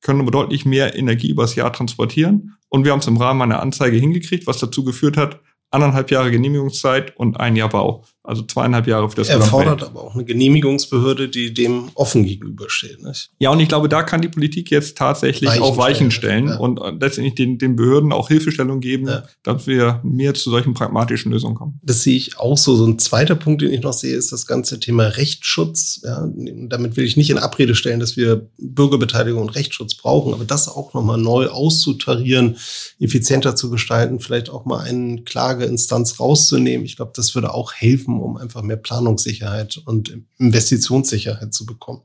können aber deutlich mehr Energie übers Jahr transportieren. Und wir haben es im Rahmen einer Anzeige hingekriegt, was dazu geführt hat, anderthalb Jahre Genehmigungszeit und ein Jahr Bau. Also zweieinhalb Jahre für das Erfordert aber auch eine Genehmigungsbehörde, die dem offen gegenübersteht. Nicht? Ja, und ich glaube, da kann die Politik jetzt tatsächlich Weichen auch Weichen stellen ja. und letztendlich den, den Behörden auch Hilfestellung geben, ja. dass wir mehr zu solchen pragmatischen Lösungen kommen. Das sehe ich auch so. So ein zweiter Punkt, den ich noch sehe, ist das ganze Thema Rechtsschutz. Ja, damit will ich nicht in Abrede stellen, dass wir Bürgerbeteiligung und Rechtsschutz brauchen, aber das auch nochmal neu auszutarieren, effizienter zu gestalten, vielleicht auch mal eine Klageinstanz rauszunehmen. Ich glaube, das würde auch helfen, schaffen, um einfach mehr Planungssicherheit und Investitionssicherheit zu bekommen.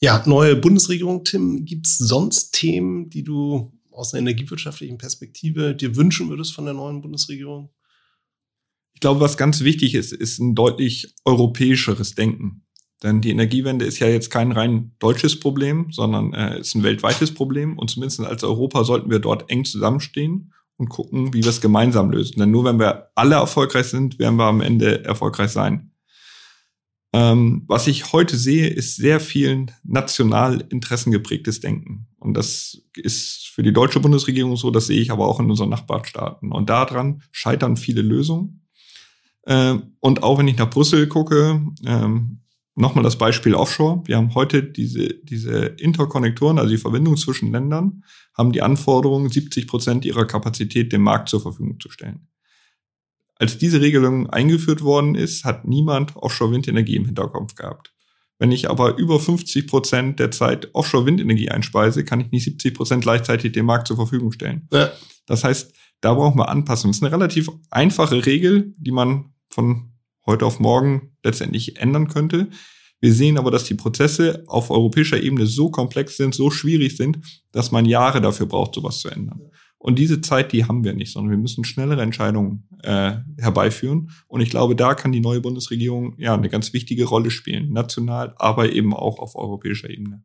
Ja, neue Bundesregierung, Tim, gibt es sonst Themen, die du aus einer energiewirtschaftlichen Perspektive dir wünschen würdest von der neuen Bundesregierung? Ich glaube, was ganz wichtig ist, ist ein deutlich europäischeres Denken. Denn die Energiewende ist ja jetzt kein rein deutsches Problem, sondern äh, ist ein weltweites Problem. Und zumindest als Europa sollten wir dort eng zusammenstehen und gucken, wie wir es gemeinsam lösen. Denn nur wenn wir alle erfolgreich sind, werden wir am Ende erfolgreich sein. Ähm, was ich heute sehe, ist sehr viel national interessengeprägtes Denken. Und das ist für die deutsche Bundesregierung so, das sehe ich aber auch in unseren Nachbarstaaten. Und daran scheitern viele Lösungen. Ähm, und auch wenn ich nach Brüssel gucke, ähm, Nochmal das Beispiel Offshore. Wir haben heute diese, diese Interkonnektoren, also die Verbindung zwischen Ländern, haben die Anforderung, 70 Prozent ihrer Kapazität dem Markt zur Verfügung zu stellen. Als diese Regelung eingeführt worden ist, hat niemand Offshore-Windenergie im Hinterkopf gehabt. Wenn ich aber über 50 Prozent der Zeit Offshore-Windenergie einspeise, kann ich nicht 70 Prozent gleichzeitig dem Markt zur Verfügung stellen. Ja. Das heißt, da brauchen wir Anpassungen. Das ist eine relativ einfache Regel, die man von heute auf morgen letztendlich ändern könnte. Wir sehen aber, dass die Prozesse auf europäischer Ebene so komplex sind, so schwierig sind, dass man Jahre dafür braucht, sowas zu ändern. Und diese Zeit, die haben wir nicht, sondern wir müssen schnellere Entscheidungen äh, herbeiführen. Und ich glaube, da kann die neue Bundesregierung ja eine ganz wichtige Rolle spielen, national, aber eben auch auf europäischer Ebene.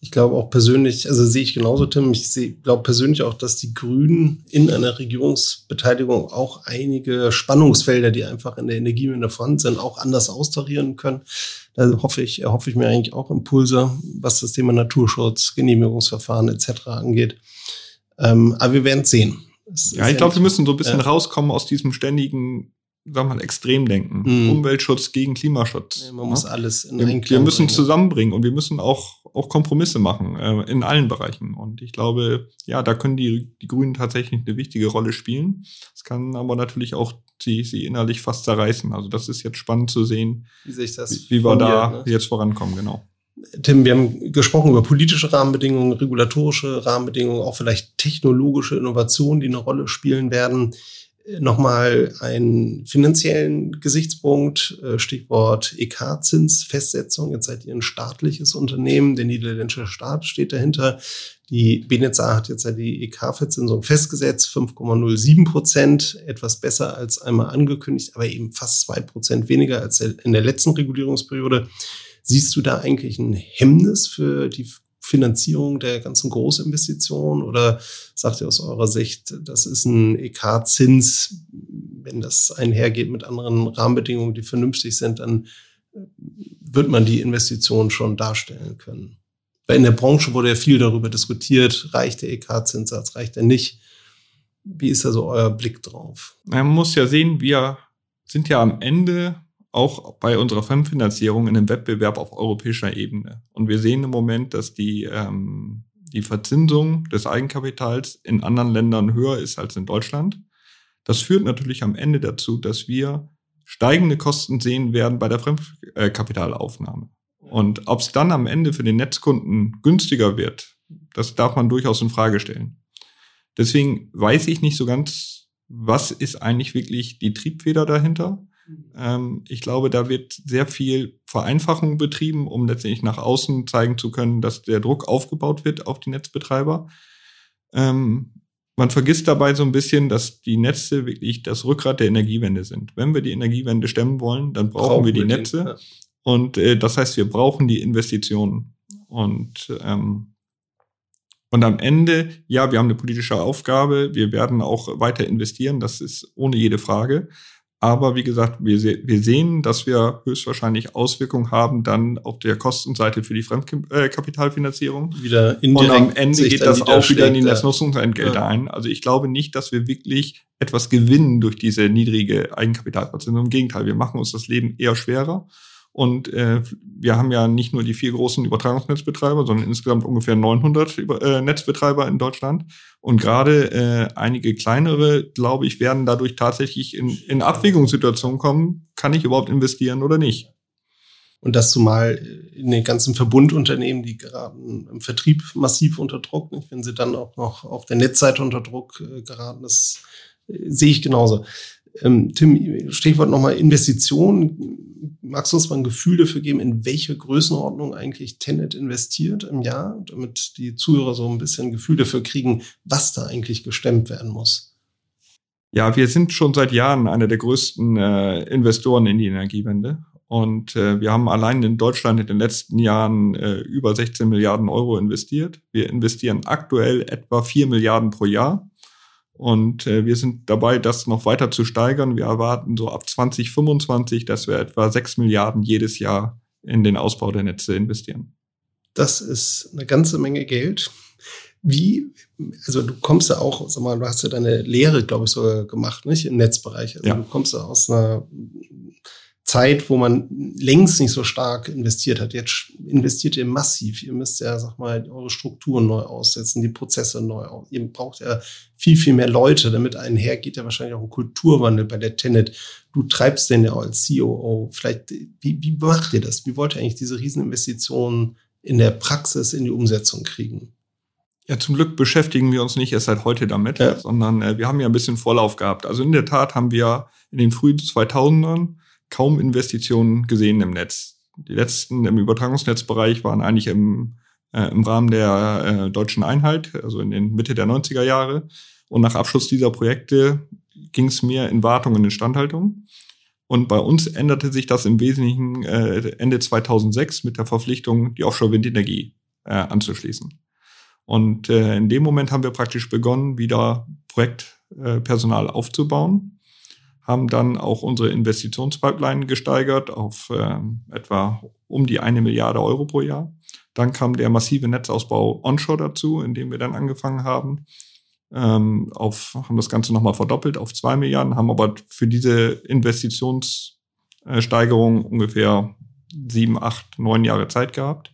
Ich glaube auch persönlich, also sehe ich genauso, Tim, ich sehe, glaube persönlich auch, dass die Grünen in einer Regierungsbeteiligung auch einige Spannungsfelder, die einfach in der Energiewende vorhanden sind, auch anders austarieren können. Da hoffe ich, hoffe ich mir eigentlich auch Impulse, was das Thema Naturschutz, Genehmigungsverfahren etc. angeht. Ähm, aber wir werden es sehen. Ja, ich glaube, wir müssen so ein bisschen ja. rauskommen aus diesem ständigen sagen wir mal, Extremdenken. Mhm. Umweltschutz gegen Klimaschutz. Ja, man ja? muss alles in wir, wir müssen bringen. zusammenbringen und wir müssen auch, auch Kompromisse machen äh, in allen Bereichen. Und ich glaube, ja, da können die, die Grünen tatsächlich eine wichtige Rolle spielen. Es kann aber natürlich auch sie, sie innerlich fast zerreißen. Also das ist jetzt spannend zu sehen, wie, sich das wie, wie wir da ne? jetzt vorankommen, genau. Tim, wir haben gesprochen über politische Rahmenbedingungen, regulatorische Rahmenbedingungen, auch vielleicht technologische Innovationen, die eine Rolle spielen werden. Nochmal einen finanziellen Gesichtspunkt, äh, Stichwort EK-Zinsfestsetzung. Jetzt seid ihr ein staatliches Unternehmen, der niederländische Staat steht dahinter. Die BNetzA hat jetzt ja die EK-Verzinsung festgesetzt, 5,07 Prozent, etwas besser als einmal angekündigt, aber eben fast zwei Prozent weniger als in der letzten Regulierungsperiode. Siehst du da eigentlich ein Hemmnis für die Finanzierung der ganzen Großinvestitionen oder sagt ihr aus eurer Sicht, das ist ein EK-Zins, wenn das einhergeht mit anderen Rahmenbedingungen, die vernünftig sind, dann wird man die Investitionen schon darstellen können? Weil in der Branche wurde ja viel darüber diskutiert, reicht der EK-Zinssatz, reicht er nicht? Wie ist da so euer Blick drauf? Man muss ja sehen, wir sind ja am Ende auch bei unserer Fremdfinanzierung in einem Wettbewerb auf europäischer Ebene. Und wir sehen im Moment, dass die, ähm, die Verzinsung des Eigenkapitals in anderen Ländern höher ist als in Deutschland. Das führt natürlich am Ende dazu, dass wir steigende Kosten sehen werden bei der Fremdkapitalaufnahme. Und ob es dann am Ende für den Netzkunden günstiger wird, das darf man durchaus in Frage stellen. Deswegen weiß ich nicht so ganz, was ist eigentlich wirklich die Triebfeder dahinter. Ähm, ich glaube, da wird sehr viel Vereinfachung betrieben, um letztendlich nach außen zeigen zu können, dass der Druck aufgebaut wird auf die Netzbetreiber. Ähm, man vergisst dabei so ein bisschen, dass die Netze wirklich das Rückgrat der Energiewende sind. Wenn wir die Energiewende stemmen wollen, dann brauchen, brauchen wir die Netze. Den, ja. Und äh, das heißt, wir brauchen die Investitionen. Und ähm, und am Ende, ja, wir haben eine politische Aufgabe, wir werden auch weiter investieren, das ist ohne jede Frage. Aber wie gesagt, wir, wir sehen, dass wir höchstwahrscheinlich Auswirkungen haben dann auf der Kostenseite für die Fremdkapitalfinanzierung. Wieder indirekt Und am Ende geht das auch wieder in die Netznutzungsentgelte ja. ein. Also ich glaube nicht, dass wir wirklich etwas gewinnen durch diese niedrige Eigenkapitalverzinsung. Im Gegenteil, wir machen uns das Leben eher schwerer. Und äh, wir haben ja nicht nur die vier großen Übertragungsnetzbetreiber, sondern insgesamt ungefähr 900 Über äh, Netzbetreiber in Deutschland. Und gerade äh, einige kleinere, glaube ich, werden dadurch tatsächlich in, in Abwägungssituationen kommen, kann ich überhaupt investieren oder nicht. Und das zumal in den ganzen Verbundunternehmen, die geraten im Vertrieb massiv unter Druck, wenn sie dann auch noch auf der Netzseite unter Druck äh, geraten, das äh, sehe ich genauso. Ähm, Tim, Stichwort nochmal Investitionen. Magst du uns mal ein Gefühl dafür geben, in welche Größenordnung eigentlich Tenet investiert im Jahr, damit die Zuhörer so ein bisschen ein Gefühl dafür kriegen, was da eigentlich gestemmt werden muss? Ja, wir sind schon seit Jahren einer der größten äh, Investoren in die Energiewende. Und äh, wir haben allein in Deutschland in den letzten Jahren äh, über 16 Milliarden Euro investiert. Wir investieren aktuell etwa 4 Milliarden pro Jahr. Und äh, wir sind dabei, das noch weiter zu steigern. Wir erwarten so ab 2025, dass wir etwa 6 Milliarden jedes Jahr in den Ausbau der Netze investieren. Das ist eine ganze Menge Geld. Wie, also du kommst ja auch, sag mal, du hast ja deine Lehre, glaube ich, sogar gemacht, nicht? Im Netzbereich. Also ja. du kommst ja aus einer Zeit, wo man längst nicht so stark investiert hat. Jetzt investiert ihr massiv. Ihr müsst ja, sag mal, eure Strukturen neu aussetzen, die Prozesse neu aus. Ihr braucht ja viel, viel mehr Leute. Damit einhergeht ja wahrscheinlich auch ein Kulturwandel bei der Tenet. Du treibst den ja als COO. Vielleicht, wie, wie macht ihr das? Wie wollt ihr eigentlich diese Rieseninvestitionen in der Praxis in die Umsetzung kriegen? Ja, zum Glück beschäftigen wir uns nicht erst seit heute damit, ja. sondern äh, wir haben ja ein bisschen Vorlauf gehabt. Also in der Tat haben wir in den frühen 2000ern kaum Investitionen gesehen im Netz. Die letzten im Übertragungsnetzbereich waren eigentlich im, äh, im Rahmen der äh, deutschen Einheit, also in den Mitte der 90er Jahre. Und nach Abschluss dieser Projekte ging es mehr in Wartung und Instandhaltung. Und bei uns änderte sich das im Wesentlichen äh, Ende 2006 mit der Verpflichtung, die Offshore-Windenergie äh, anzuschließen. Und äh, in dem Moment haben wir praktisch begonnen, wieder Projektpersonal aufzubauen haben dann auch unsere Investitionspipeline gesteigert auf äh, etwa um die eine Milliarde Euro pro Jahr. Dann kam der massive Netzausbau onshore dazu, in dem wir dann angefangen haben. Ähm, auf, haben das Ganze nochmal verdoppelt auf zwei Milliarden, haben aber für diese Investitionssteigerung ungefähr sieben, acht, neun Jahre Zeit gehabt.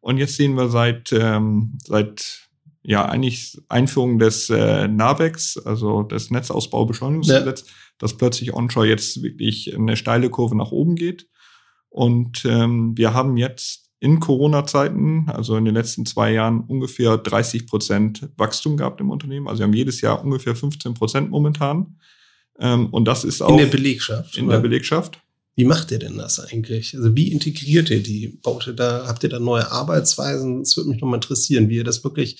Und jetzt sehen wir seit, ähm, seit ja eigentlich Einführung des äh, NABEX, also des Netzausbaubeschleunigungsgesetzes, ja. Dass plötzlich Onshore jetzt wirklich eine steile Kurve nach oben geht. Und ähm, wir haben jetzt in Corona-Zeiten, also in den letzten zwei Jahren, ungefähr 30 Prozent Wachstum gehabt im Unternehmen. Also wir haben jedes Jahr ungefähr 15 Prozent momentan. Ähm, und das ist auch in der Belegschaft. In oder? der Belegschaft. Wie macht ihr denn das eigentlich? Also wie integriert ihr die? Baut ihr da, habt ihr da neue Arbeitsweisen? Das würde mich nochmal interessieren, wie ihr das wirklich,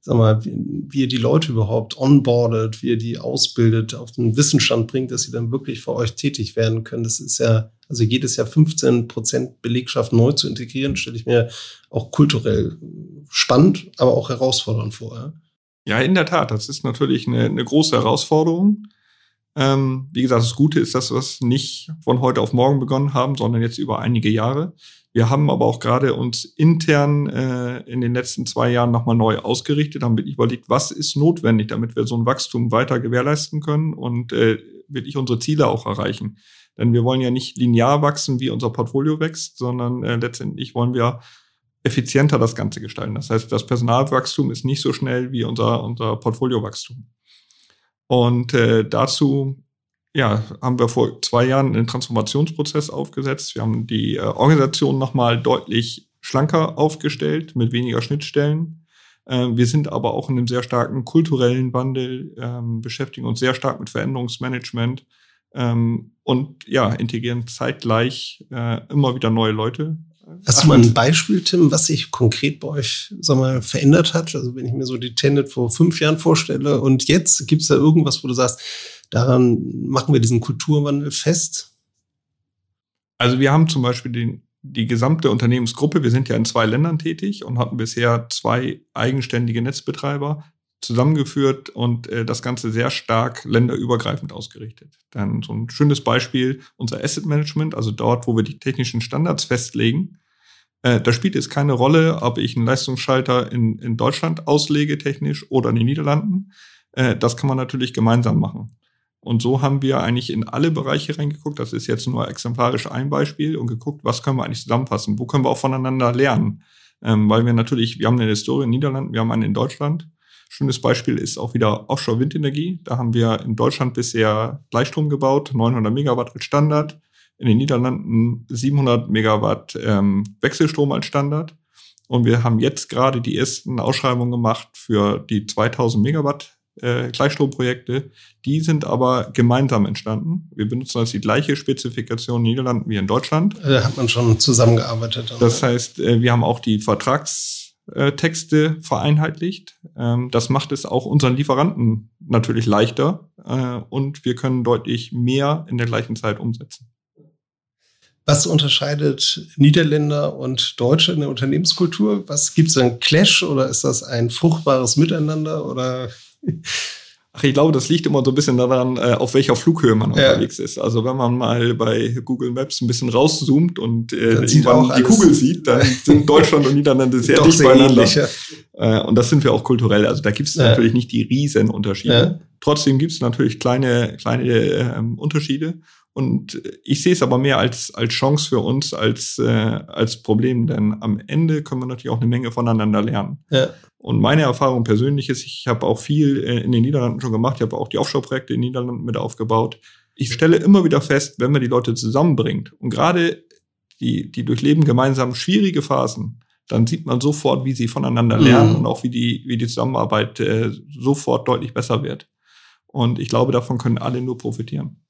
sag mal, wie, ihr die Leute überhaupt onboardet, wie ihr die ausbildet, auf den Wissensstand bringt, dass sie dann wirklich für euch tätig werden können. Das ist ja, also jedes Jahr 15 Prozent Belegschaft neu zu integrieren, stelle ich mir auch kulturell spannend, aber auch herausfordernd vor. Ja, ja in der Tat. Das ist natürlich eine, eine große Herausforderung. Ähm, wie gesagt, das Gute ist, dass wir es nicht von heute auf morgen begonnen haben, sondern jetzt über einige Jahre. Wir haben aber auch gerade uns intern äh, in den letzten zwei Jahren nochmal neu ausgerichtet, haben wirklich überlegt, was ist notwendig, damit wir so ein Wachstum weiter gewährleisten können und äh, wirklich unsere Ziele auch erreichen. Denn wir wollen ja nicht linear wachsen, wie unser Portfolio wächst, sondern äh, letztendlich wollen wir effizienter das Ganze gestalten. Das heißt, das Personalwachstum ist nicht so schnell wie unser, unser Portfoliowachstum. Und äh, dazu ja, haben wir vor zwei Jahren einen Transformationsprozess aufgesetzt. Wir haben die äh, Organisation nochmal deutlich schlanker aufgestellt, mit weniger Schnittstellen. Ähm, wir sind aber auch in einem sehr starken kulturellen Wandel, ähm, beschäftigen uns sehr stark mit Veränderungsmanagement ähm, und ja, integrieren zeitgleich äh, immer wieder neue Leute Hast du mal ein Beispiel, Tim, was sich konkret bei euch sag mal, verändert hat? Also wenn ich mir so die Tenet vor fünf Jahren vorstelle und jetzt, gibt es da irgendwas, wo du sagst, daran machen wir diesen Kulturwandel fest? Also wir haben zum Beispiel den, die gesamte Unternehmensgruppe, wir sind ja in zwei Ländern tätig und hatten bisher zwei eigenständige Netzbetreiber zusammengeführt und äh, das Ganze sehr stark länderübergreifend ausgerichtet. Dann so ein schönes Beispiel, unser Asset Management, also dort, wo wir die technischen Standards festlegen, äh, da spielt es keine Rolle, ob ich einen Leistungsschalter in, in Deutschland auslege, technisch, oder in den Niederlanden. Äh, das kann man natürlich gemeinsam machen. Und so haben wir eigentlich in alle Bereiche reingeguckt. Das ist jetzt nur exemplarisch ein Beispiel und geguckt, was können wir eigentlich zusammenfassen? Wo können wir auch voneinander lernen? Ähm, weil wir natürlich, wir haben eine Historie in den Niederlanden, wir haben eine in Deutschland. Schönes Beispiel ist auch wieder Offshore-Windenergie. Da haben wir in Deutschland bisher Gleichstrom gebaut, 900 Megawatt als Standard. In den Niederlanden 700 Megawatt ähm, Wechselstrom als Standard. Und wir haben jetzt gerade die ersten Ausschreibungen gemacht für die 2000 Megawatt äh, Gleichstromprojekte. Die sind aber gemeinsam entstanden. Wir benutzen also die gleiche Spezifikation in den Niederlanden wie in Deutschland. Da hat man schon zusammengearbeitet. Das heißt, äh, wir haben auch die Vertrags äh, Texte vereinheitlicht. Ähm, das macht es auch unseren Lieferanten natürlich leichter äh, und wir können deutlich mehr in der gleichen Zeit umsetzen. Was unterscheidet Niederländer und Deutsche in der Unternehmenskultur? Was gibt es einen Clash oder ist das ein fruchtbares Miteinander oder Ach, ich glaube, das liegt immer so ein bisschen daran, äh, auf welcher Flughöhe man ja. unterwegs ist. Also wenn man mal bei Google Maps ein bisschen rauszoomt und äh, irgendwann die Kugel sieht, dann sind Deutschland und Niederlande sehr dicht beieinander. Ähnlich, ja. äh, und das sind wir auch kulturell. Also da gibt es ja. natürlich nicht die riesen Unterschiede. Trotzdem gibt es natürlich kleine, kleine ähm, Unterschiede. Und ich sehe es aber mehr als, als Chance für uns als, äh, als Problem, denn am Ende können wir natürlich auch eine Menge voneinander lernen. Ja. Und meine Erfahrung persönlich ist, ich habe auch viel äh, in den Niederlanden schon gemacht, ich habe auch die Offshore-Projekte in den Niederlanden mit aufgebaut. Ich stelle immer wieder fest, wenn man die Leute zusammenbringt und gerade die, die durchleben gemeinsam schwierige Phasen, dann sieht man sofort, wie sie voneinander lernen mhm. und auch wie die, wie die Zusammenarbeit äh, sofort deutlich besser wird. Und ich glaube, davon können alle nur profitieren.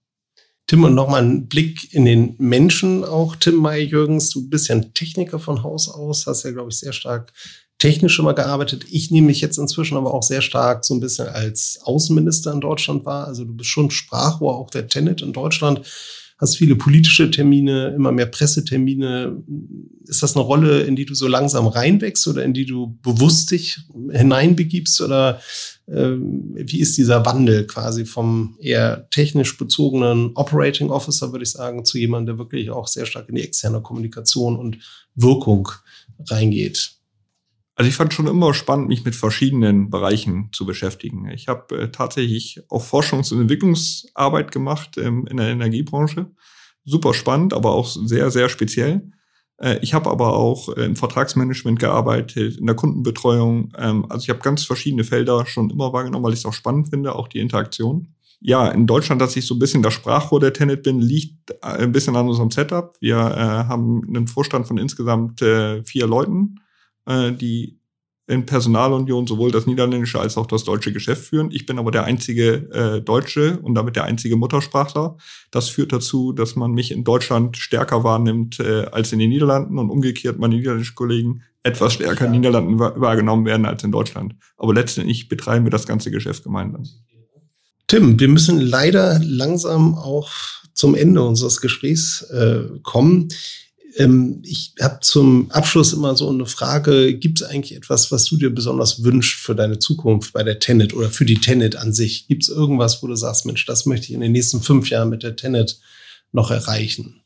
Tim, und nochmal ein Blick in den Menschen auch. Tim May-Jürgens, du bist ja ein Techniker von Haus aus, hast ja, glaube ich, sehr stark technisch immer gearbeitet. Ich nehme mich jetzt inzwischen aber auch sehr stark so ein bisschen als Außenminister in Deutschland wahr. Also du bist schon Sprachrohr auch der Tenet in Deutschland, hast viele politische Termine, immer mehr Pressetermine. Ist das eine Rolle, in die du so langsam reinwächst oder in die du bewusst dich hineinbegibst? Oder äh, wie ist dieser Wandel quasi vom eher technisch bezogenen Operating Officer, würde ich sagen, zu jemandem, der wirklich auch sehr stark in die externe Kommunikation und Wirkung reingeht? Also ich fand schon immer spannend, mich mit verschiedenen Bereichen zu beschäftigen. Ich habe äh, tatsächlich auch Forschungs- und Entwicklungsarbeit gemacht ähm, in der Energiebranche. Super spannend, aber auch sehr, sehr speziell. Äh, ich habe aber auch äh, im Vertragsmanagement gearbeitet, in der Kundenbetreuung. Ähm, also ich habe ganz verschiedene Felder schon immer wahrgenommen, weil ich es auch spannend finde, auch die Interaktion. ja, in Deutschland, dass ich so ein bisschen das Sprachrohr der Tenet bin, liegt äh, ein bisschen an unserem Setup. Wir äh, haben einen Vorstand von insgesamt äh, vier Leuten, äh, die in Personalunion sowohl das niederländische als auch das deutsche Geschäft führen. Ich bin aber der einzige äh, Deutsche und damit der einzige Muttersprachler. Das führt dazu, dass man mich in Deutschland stärker wahrnimmt äh, als in den Niederlanden und umgekehrt meine niederländischen Kollegen etwas stärker in den Niederlanden wahrgenommen werden als in Deutschland. Aber letztendlich betreiben wir das ganze Geschäft gemeinsam. Tim, wir müssen leider langsam auch zum Ende unseres Gesprächs äh, kommen. Ähm, ich habe zum Abschluss immer so eine Frage, gibt es eigentlich etwas, was du dir besonders wünschst für deine Zukunft bei der Tenet oder für die Tenet an sich? Gibt es irgendwas, wo du sagst, Mensch, das möchte ich in den nächsten fünf Jahren mit der Tenet noch erreichen?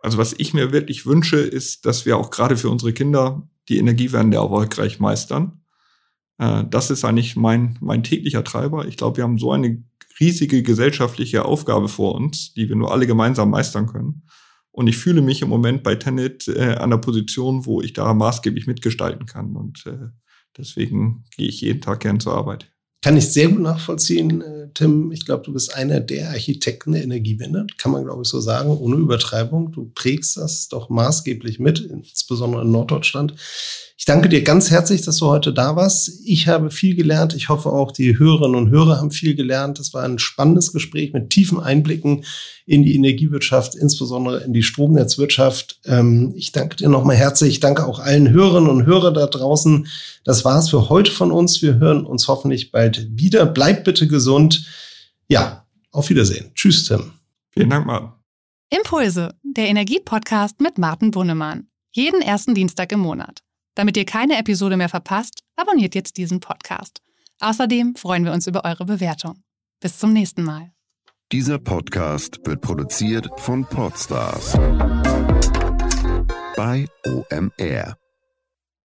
Also was ich mir wirklich wünsche, ist, dass wir auch gerade für unsere Kinder die Energiewende erfolgreich meistern. Äh, das ist eigentlich mein, mein täglicher Treiber. Ich glaube, wir haben so eine riesige gesellschaftliche Aufgabe vor uns, die wir nur alle gemeinsam meistern können. Und ich fühle mich im Moment bei Tenet äh, an der Position, wo ich da maßgeblich mitgestalten kann. Und äh, deswegen gehe ich jeden Tag gern zur Arbeit. Kann ich sehr gut nachvollziehen, äh, Tim. Ich glaube, du bist einer der Architekten der Energiewende. Kann man, glaube ich, so sagen, ohne Übertreibung. Du prägst das doch maßgeblich mit, insbesondere in Norddeutschland. Ich danke dir ganz herzlich, dass du heute da warst. Ich habe viel gelernt. Ich hoffe auch die Hörerinnen und Hörer haben viel gelernt. Das war ein spannendes Gespräch mit tiefen Einblicken in die Energiewirtschaft, insbesondere in die Stromnetzwirtschaft. Ähm, ich danke dir nochmal herzlich. Ich danke auch allen Hörerinnen und Hörern da draußen. Das war's für heute von uns. Wir hören uns hoffentlich bald wieder. Bleibt bitte gesund. Ja, auf Wiedersehen. Tschüss, Tim. Vielen Dank, Martin. Impulse, der Energiepodcast mit Martin Bunnemann. Jeden ersten Dienstag im Monat. Damit ihr keine Episode mehr verpasst, abonniert jetzt diesen Podcast. Außerdem freuen wir uns über eure Bewertung. Bis zum nächsten Mal. Dieser Podcast wird produziert von Podstars bei OMR.